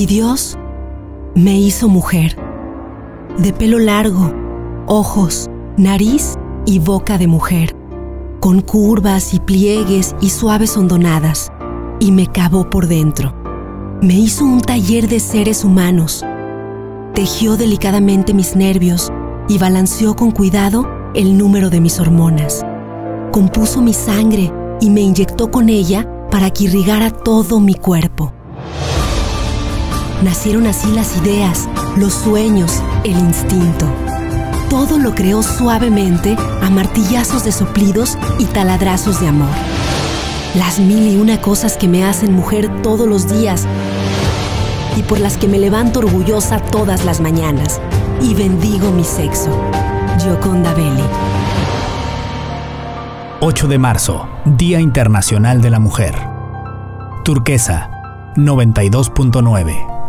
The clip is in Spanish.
Y Dios me hizo mujer, de pelo largo, ojos, nariz y boca de mujer, con curvas y pliegues y suaves hondonadas, y me cavó por dentro. Me hizo un taller de seres humanos, tejió delicadamente mis nervios y balanceó con cuidado el número de mis hormonas. Compuso mi sangre y me inyectó con ella para que irrigara todo mi cuerpo. Nacieron así las ideas, los sueños, el instinto. Todo lo creó suavemente a martillazos de soplidos y taladrazos de amor. Las mil y una cosas que me hacen mujer todos los días y por las que me levanto orgullosa todas las mañanas y bendigo mi sexo. Gioconda Belli. 8 de marzo, Día Internacional de la Mujer. Turquesa, 92.9.